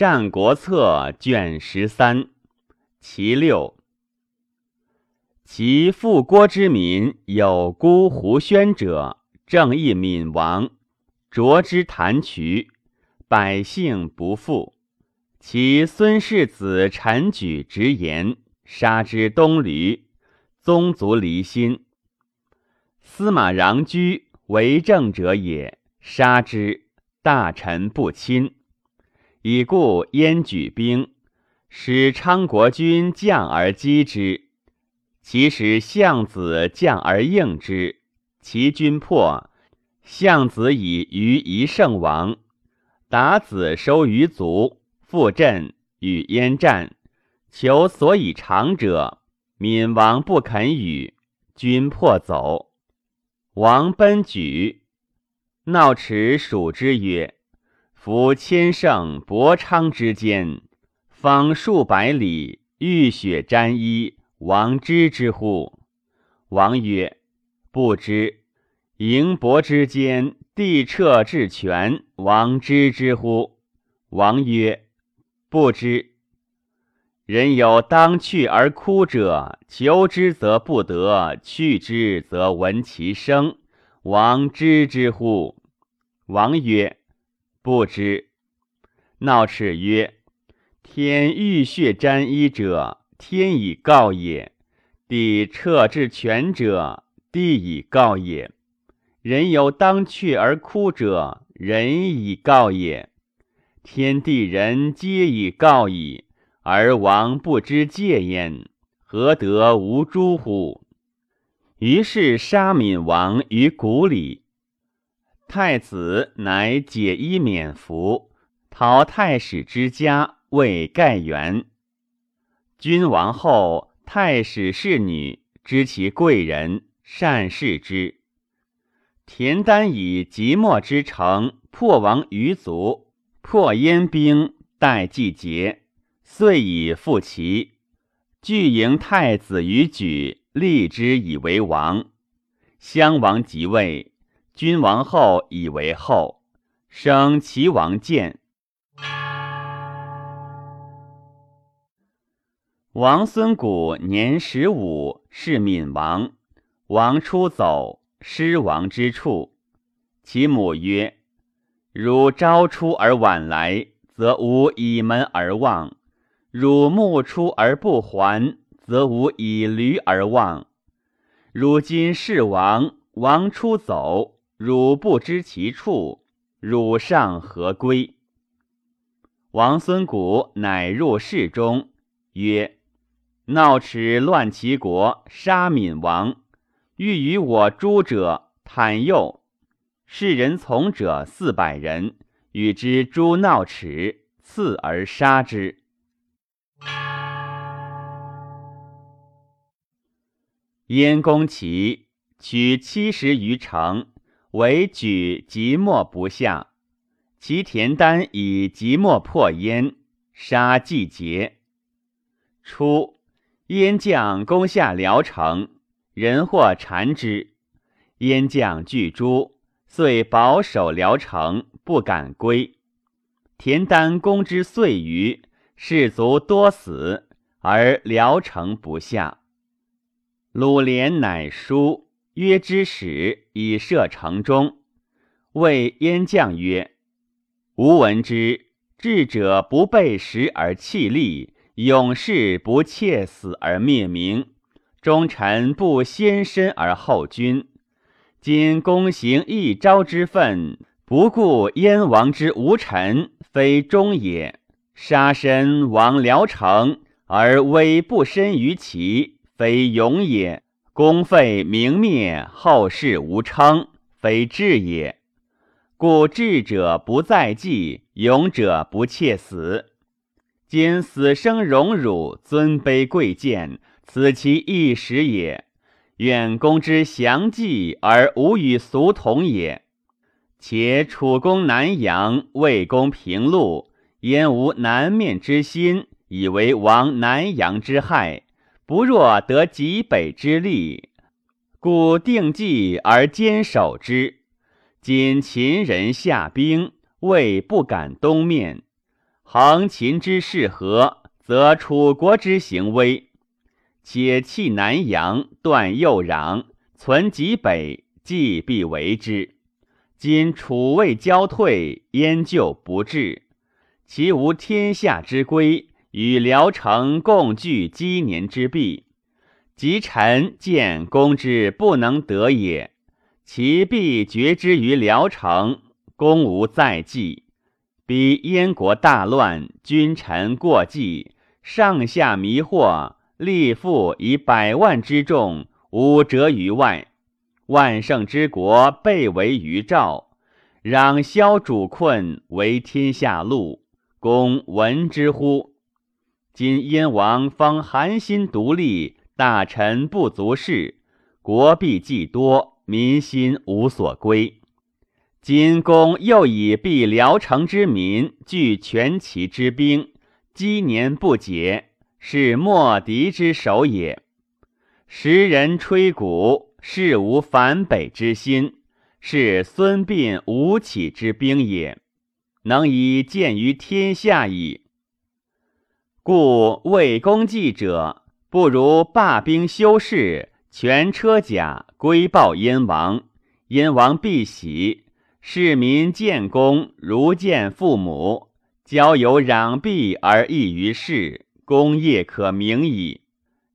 战国策》卷十三，其六。其复郭之民有孤胡宣者，正义敏王，卓之弹渠，百姓不复。其孙氏子陈举直言，杀之东驴，宗族离心。司马穰苴为政者也，杀之，大臣不亲。以故燕举兵，使昌国君将而击之。其使相子将而应之，其军破，相子以于一胜亡。达子收于卒，复阵与燕战，求所以长者，闵王不肯与，军破走。王奔举，闹池属之曰：“夫千乘伯昌之间，方数百里，浴血沾衣。”王知之乎？王曰：“不知。”营伯之间，地彻至泉。王知之乎？王曰：“不知。”人有当去而哭者，求之则不得，去之则闻其声。王知之乎？王曰：“不知。”闹赤曰：“天欲血沾衣者。”天以告也，地彻至全者，地以告也。人有当去而哭者，人以告也。天地人皆以告矣，而王不知戒焉，何得无诸乎？于是杀闵王于谷里。太子乃解衣免服，逃太史之家，为盖元。君王后，太史侍女知其贵人，善事之。田丹以即墨之城破王余族，破燕兵，待季节，遂以复齐。拒迎太子于举，立之以为王。襄王即位，君王后以为后，生齐王建。王孙谷年十五，是闵王。王出走，失王之处。其母曰：“汝朝出而晚来，则无以门而望；汝暮出而不还，则无以驴而望。如今是王，王出走，汝不知其处，汝上何归？”王孙谷乃入室中，曰。闹齿乱其国，杀闵王，欲与我诛者，袒右。世人从者四百人，与之诛闹齿，刺而杀之。燕公齐取七十余城，为举即墨不下。其田丹以即墨破燕，杀季节。初。燕将攻下聊城，人或缠之，燕将惧诛，遂保守聊城，不敢归。田丹攻之遂余，士卒多死，而聊城不下。鲁连乃书曰：“之使以设城中。”谓燕将曰：“吾闻之，智者不备时而弃利。”勇士不切死而灭名，忠臣不先身而后君。今公行一朝之愤，不顾燕王之无臣，非忠也；杀身亡聊城，而威不身于其，非勇也；公废名灭，后世无称，非智也。故智者不在计，勇者不切死。今死生荣辱，尊卑贵贱，此其一时也。愿公之详计而无与俗同也。且楚公南阳，魏公平陆，焉无南面之心，以为亡南阳之害？不若得极北之利，故定计而坚守之。今秦人下兵，魏不敢东面。横秦之势和，则楚国之行危。且弃南阳，断右壤，存极北，既必为之。今楚魏交退，燕救不至，其无天下之归，与聊城共聚积年之弊。及臣见公之不能得也，其必决之于聊城，公无再继。彼燕国大乱，君臣过继，上下迷惑，立父以百万之众，无折于外。万圣之国被围于赵，攘削主困，为天下路。公闻之乎？今燕王方寒心独立。大臣不足事，国必既多，民心无所归。今公又以必辽城之民聚全齐之兵，积年不竭，是莫敌之首也。时人吹鼓，事无反北之心，是孙膑、吴起之兵也，能以见于天下矣。故魏公计者。不如罢兵休事，全车甲归报燕王，燕王必喜。市民见公如见父母，交友攘臂而异于世，功业可明矣。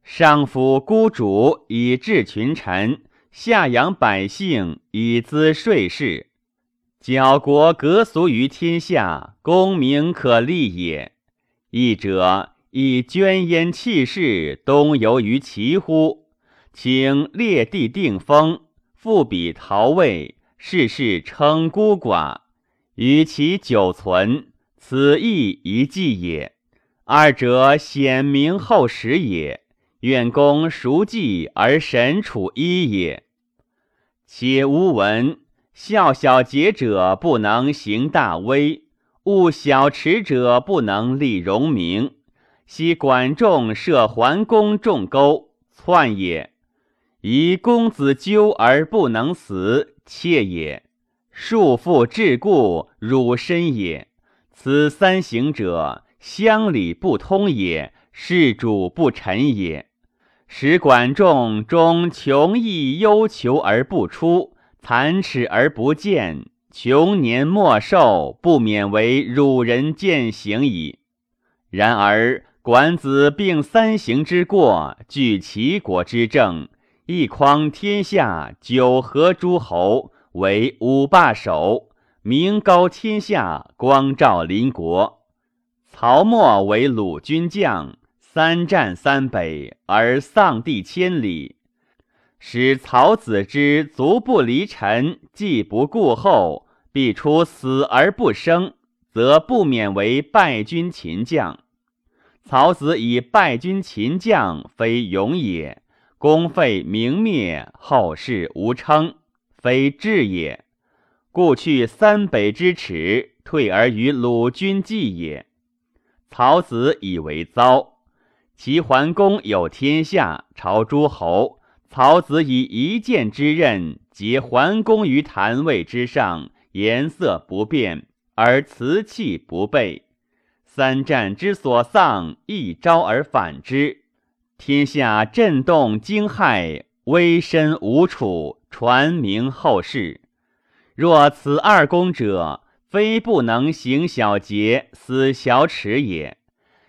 上夫孤主以治群臣，下养百姓以资税事，矫国革俗于天下，功名可立也。一者。以捐焉弃世，东游于齐乎？请列地定封，复比陶魏，世世称孤寡，与其久存，此亦一计也。二者显明后实也。愿公熟记而神处一也。且吾闻：孝小节者不能行大威，务小持者不能立荣名。昔管仲设桓公仲钩，篡也；以公子纠而不能死，妾也；束缚桎梏，辱身也。此三行者，乡里不通也，事主不臣也。使管仲终穷亦忧求而不出，残耻而不见，穷年末寿，不免为辱人践行矣。然而。管子并三行之过，据齐国之政，一匡天下，九合诸侯，为五霸首，名高天下，光照邻国。曹沫为鲁军将，三战三北，而丧地千里，使曹子之足不离臣，既不顾后，必出死而不生，则不免为败军秦将。曹子以败军秦将，非勇也；功废名灭，后世无称，非智也。故去三北之耻，退而于鲁军计也。曹子以为糟。齐桓公有天下，朝诸侯。曹子以一剑之刃，结桓公于坛位之上，颜色不变，而辞气不备。三战之所丧，一朝而反之，天下震动惊骇，危身无处，传名后世。若此二公者，非不能行小节，死小耻也，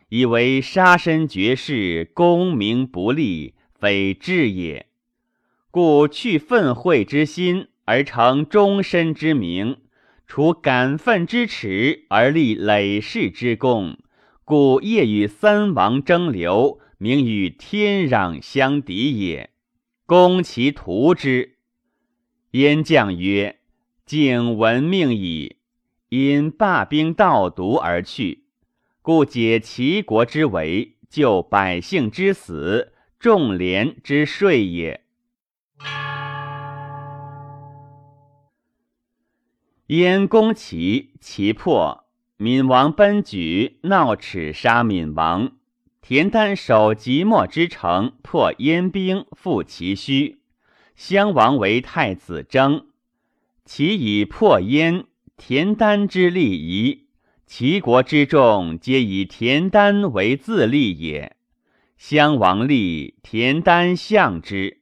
以为杀身绝世，功名不立，非智也。故去愤恚之心，而成终身之名。除感愤之耻而立累世之功，故业与三王争流，名与天壤相敌也。攻其图之。燕将曰：“敬闻命矣。”因罢兵盗毒而去，故解齐国之围，救百姓之死，众廉之税也。燕攻齐，齐破。闵王奔举，闹耻杀闵王。田丹守即墨之城，破燕兵，复其虚。襄王为太子征，齐以破燕。田丹之利夷，齐国之众皆以田丹为自立也。襄王立，田丹相之。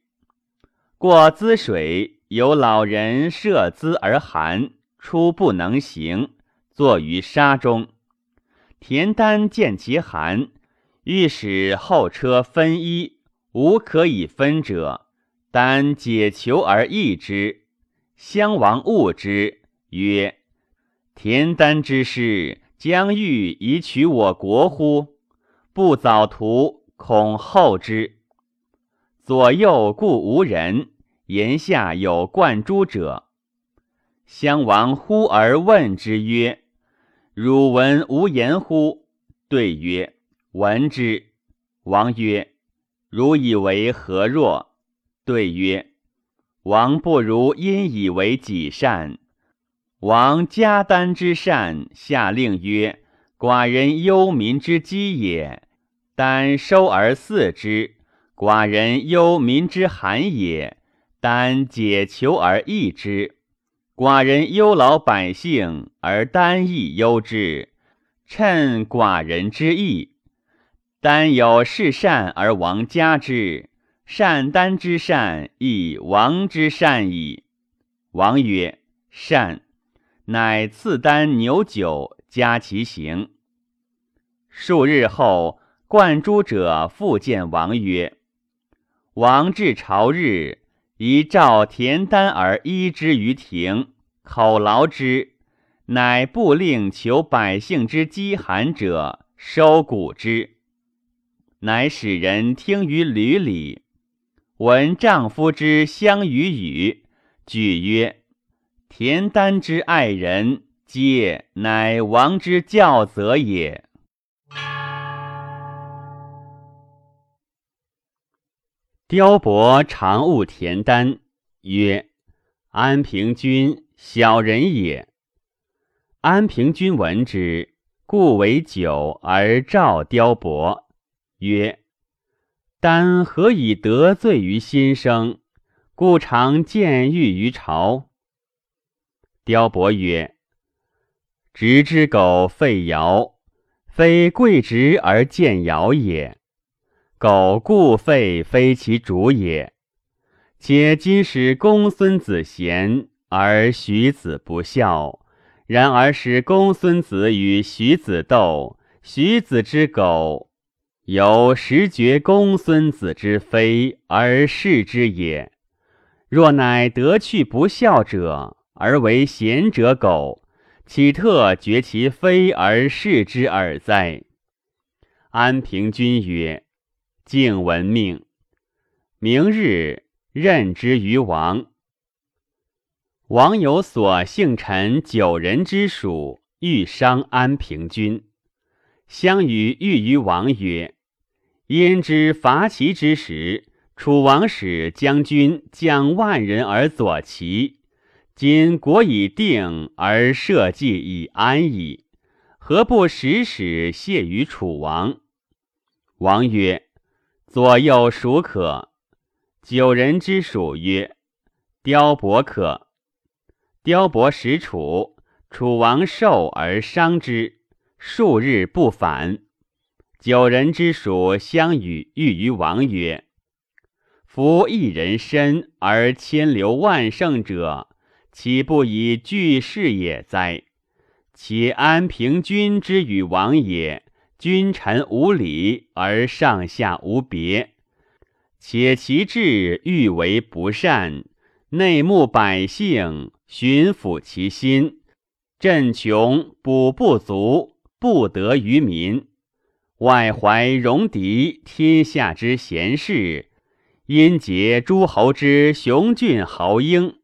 过淄水，有老人涉淄而寒，出不能行，坐于沙中。田丹见其寒，欲使后车分衣，无可以分者，丹解求而易之。襄王恶之，曰：“田丹之师，将欲以取我国乎？不早图，恐后之。左右故无人，言下有贯诸者。”襄王呼而问之曰。汝闻无言乎？对曰：闻之。王曰：汝以为何若？对曰：王不如因以为己善。王加丹之善，下令曰：寡人忧民之饥也，丹收而饲之；寡人忧民之寒也，丹解求而易之。寡人忧劳百姓，而单亦忧之，趁寡人之意。单有是善而王加之，善单之善亦王之善矣。王曰：“善。”乃赐丹牛酒，加其行。数日后，冠诸者复见王曰：“王至朝日。”以召田丹而依之于庭，口劳之，乃不令求百姓之饥寒者收谷之，乃使人听于闾里，闻丈夫之相与语，举曰：“田丹之爱人，皆乃王之教则也。”雕伯常恶田丹，曰：“安平君小人也。”安平君闻之，故为酒而召雕伯，曰：“丹何以得罪于新生？故常见欲于朝。”雕伯曰：“直之狗废尧，非贵直而见尧也。”苟故废，非其主也。且今使公孙子贤，而徐子不孝；然而使公孙子与徐子斗，徐子之苟，由实觉公孙子之非而视之也。若乃得去不孝者，而为贤者苟，岂特觉其非而视之耳哉？安平君曰。敬闻命，明日任之于王。王有所幸臣九人之属，欲伤安平君。相与欲于王曰：“因知伐齐之时，楚王使将军将万人而左齐。今国已定，而社稷已安矣，何不使使谢于楚王？”王曰。左右孰可？九人之属曰：雕伯可。雕伯使楚，楚王受而伤之，数日不返。九人之属相与欲于王曰：夫一人身而千流万乘者，岂不以巨士也哉？其安平君之与王也。君臣无礼而上下无别，且其志欲为不善，内慕百姓，巡抚其心，朕穷补不足，不得于民。外怀戎狄天下之贤士，因结诸侯之雄俊豪英，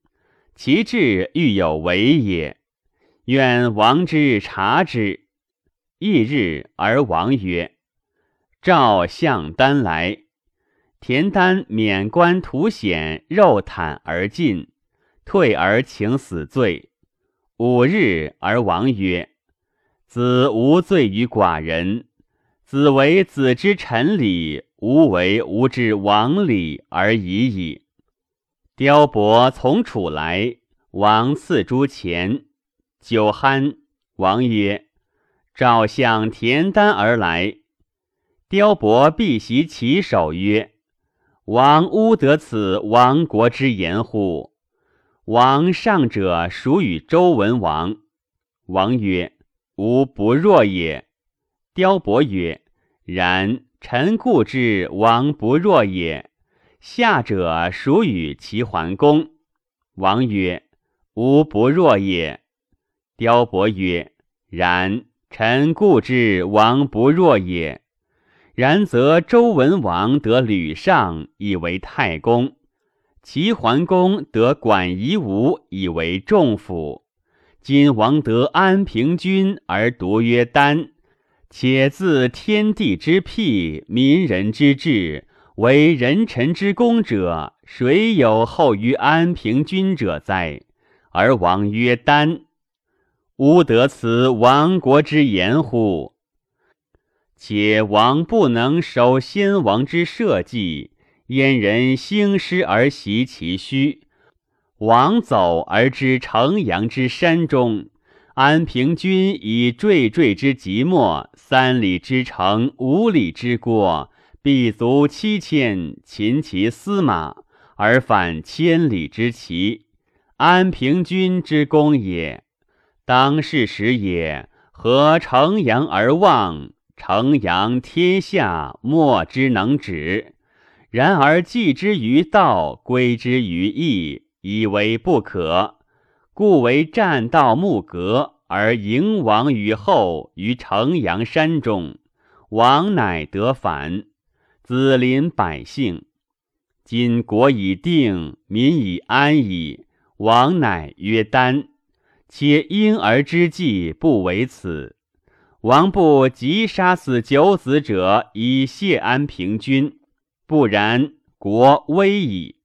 其志欲有为也。愿王之察之。翌日，而王曰：“召相丹来。”田丹免官图显，肉袒而进，退而请死罪。五日，而王曰：“子无罪于寡人，子为子之臣礼，吾为吾之王礼而已矣。”雕伯从楚来，王赐诸钱，酒酣，王曰。召向田丹而来。雕伯必袭其首曰：“王乌得此亡国之言乎？”王上者属与周文王。王曰：“吾不若也。”雕伯曰：“然。臣固之王不若也。”下者属与齐桓公。王曰：“吾不若也。”雕伯曰：“然。臣固知王不若也。然则周文王得吕尚，以为太公；齐桓公得管夷吾，以为仲辅。今王得安平君，而独曰丹。且自天地之辟，民人之治。”为人臣之功者，谁有后于安平君者哉？而王曰丹，吾得此亡国之言乎？且王不能守先王之社稷，燕人兴师而袭其虚，王走而知城阳之山中，安平君以惴惴之即墨，三里之城，五里之郭。必卒七千，擒其司马，而反千里之骑，安平君之功也。当世时也，何乘阳而望？城阳天下，莫之能止。然而继之于道，归之于义，以为不可，故为占道木格，而迎王于后于城阳山中，王乃得反。子临百姓，今国已定，民已安矣。王乃曰丹，且婴儿之计不为此。王不及杀死九子者，以谢安平君，不然，国危矣。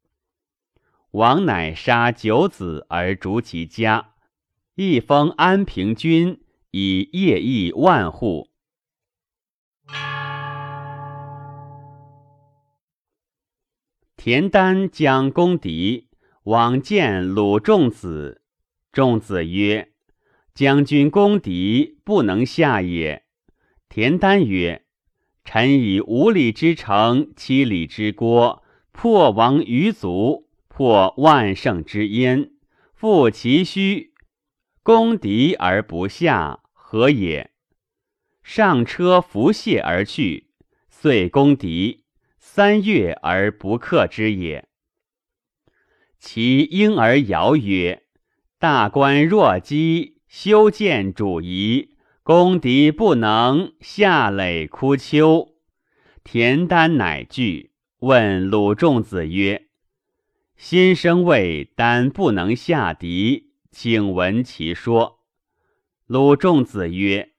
王乃杀九子而逐其家，一封安平君，以业邑万户。田丹将攻敌，往见鲁仲子。仲子曰：“将军攻敌，不能下也。”田丹曰：“臣以五里之城，七里之郭，破王于足，破万乘之焉，复其虚，攻敌而不下，何也？”上车伏泻而去，遂攻敌。三月而不克之也。其婴儿谣曰：“大官若饥，修建主夷，攻敌不能，下垒枯丘。”田丹乃惧，问鲁仲子曰：“先生谓丹不能下敌，请闻其说。”鲁仲子曰：“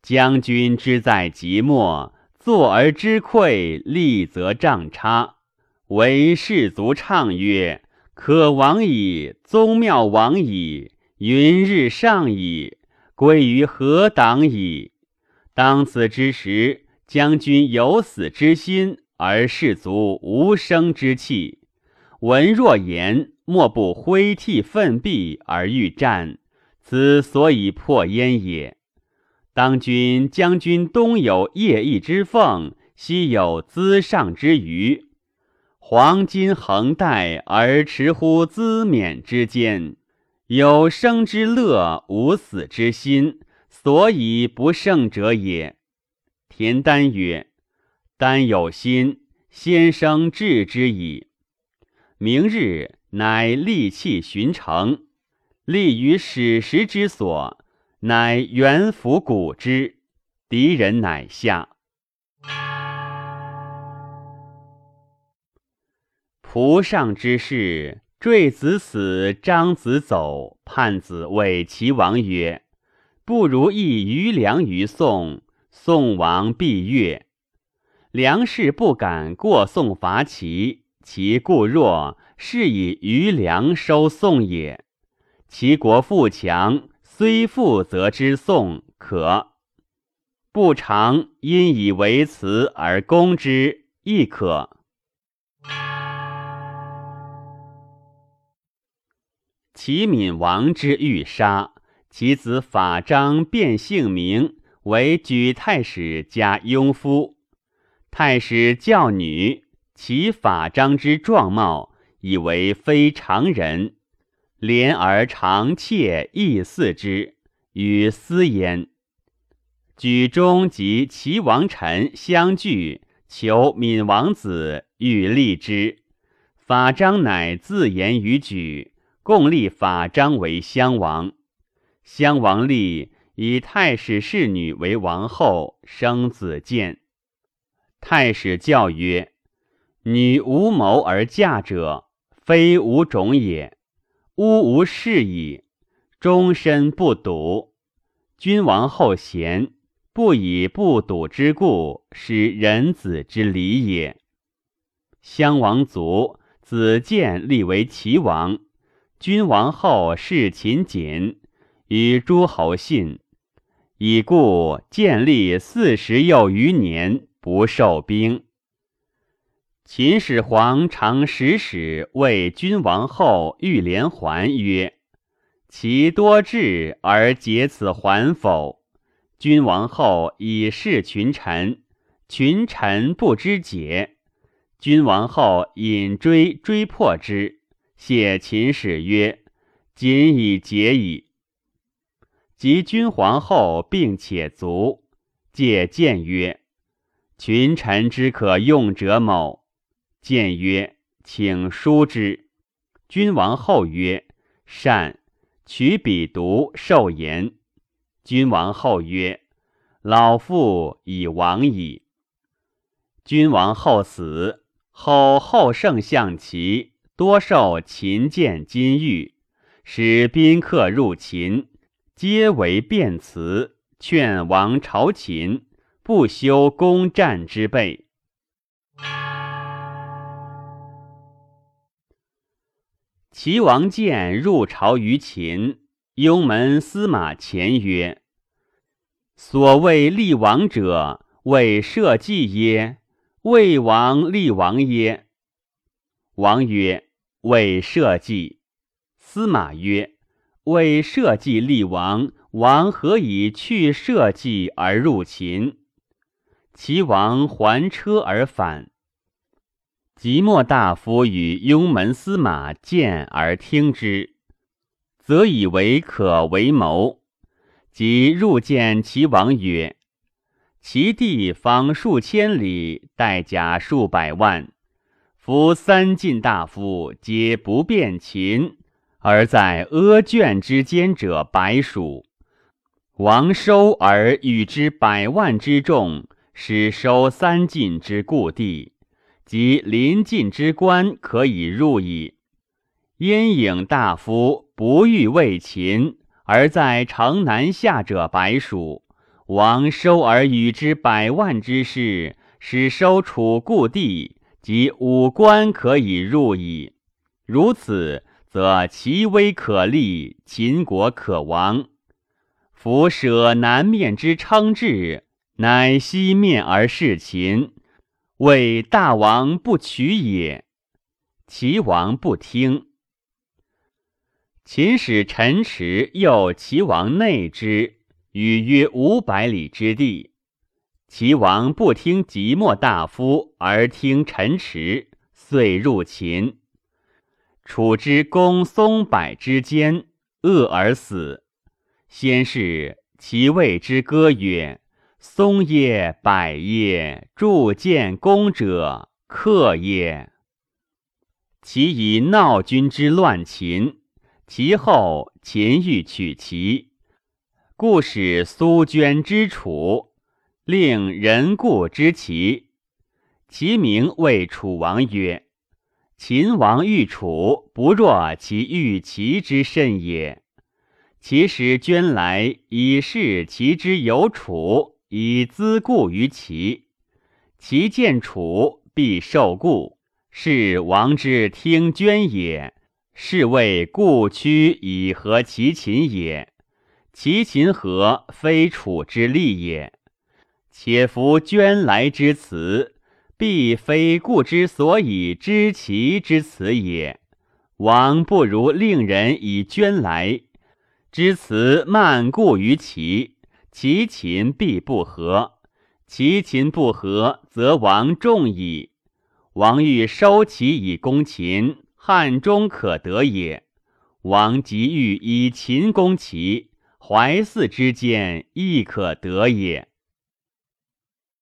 将军之在即墨。”坐而知愧，立则杖差。为士卒唱曰：“可亡矣，宗庙亡矣，云日上矣，归于何党矣？”当此之时，将军有死之心，而士卒无生之气。闻若言，莫不挥涕奋臂而欲战，此所以破焉也。当君将军东有夜邑之凤，西有资上之鱼，黄金横带而持乎资冕之间，有生之乐，无死之心，所以不胜者也。田丹曰：“丹有心，先生治之矣。”明日，乃利器巡城，立于史实之所。乃元服鼓之，敌人乃下。蒲上之事，坠子死，张子走，叛子谓齐王曰：“不如一余粮于宋，宋王必悦。”梁氏不敢过宋伐齐，其故弱，是以余粮收宋也。齐国富强。虽富则知宋可，不常因以为辞而攻之亦可。齐闵王之欲杀其子法章变姓名，为举太史加庸夫。太史教女，其法章之状貌，以为非常人，怜而常窃亦似之，与私焉。举中及齐王臣相聚，求闵王子欲立之，法章乃自言于举，共立法章为襄王。襄王立以太史侍女为王后，生子建。太史教曰：“女无谋而嫁者，非无种也。吾无事矣，终身不笃。君王后贤，不以不笃之故，使人子之礼也。”襄王卒，子建立为齐王。君王后侍秦谨，与诸侯信，已故建立四十又余年。不受兵。秦始皇常使使为君王后欲连环曰：“其多智而结此环否？”君王后以示群臣，群臣不知解。君王后引追追破之，谢秦使曰：“今已解矣。”及君皇后病且卒，借谏曰。群臣之可用者某，谏曰：“请书之。”君王后曰：“善。”取笔读，受言。君王后曰：“老妇已亡矣。”君王后死后，后圣象齐多受秦见金玉，使宾客入秦，皆为辩辞，劝王朝秦。不修攻战之备。齐王建入朝于秦，雍门司马前曰：“所谓立王者，为社稷耶？魏王立王耶？”王曰：“为社稷。”司马曰：“为社稷立王，王何以去社稷而入秦？”齐王还车而返，即墨大夫与雍门司马见而听之，则以为可为谋。即入见齐王曰：“其地方数千里，带甲数百万，夫三晋大夫皆不辨秦，而在阿卷之间者白鼠。王收而与之百万之众。”使收三晋之故地，及临晋之官，可以入矣。燕颖大夫不欲为秦，而在城南下者白鼠。王收而与之百万之士，使收楚故地，即五官可以入矣。如此，则齐威可立，秦国可亡。夫舍南面之称制。乃西面而视秦，谓大王不取也。齐王不听。秦使陈池诱齐王内之，与约五百里之地。齐王不听即墨大夫，而听陈池，遂入秦。楚之公松柏之间，饿而死。先是，其谓之歌曰。松也柏叶铸建功者客也。其以闹君之乱秦，其后秦欲取齐，故使苏娟之楚，令人故之齐。其名谓楚王曰：“秦王欲楚，不若其欲齐之甚也。其使捐来以示其之有楚。”以资故于齐，其见楚必受故，是王之听捐也。是谓故屈以和其秦也。其秦和，非楚之利也。且夫捐来之辞，必非故之所以知其之辞也。王不如令人以捐来，之辞慢故于齐。其秦必不和。其秦不和，则王众矣。王欲收其以攻秦，汉中可得也。王即欲以秦攻齐，淮泗之间亦可得也。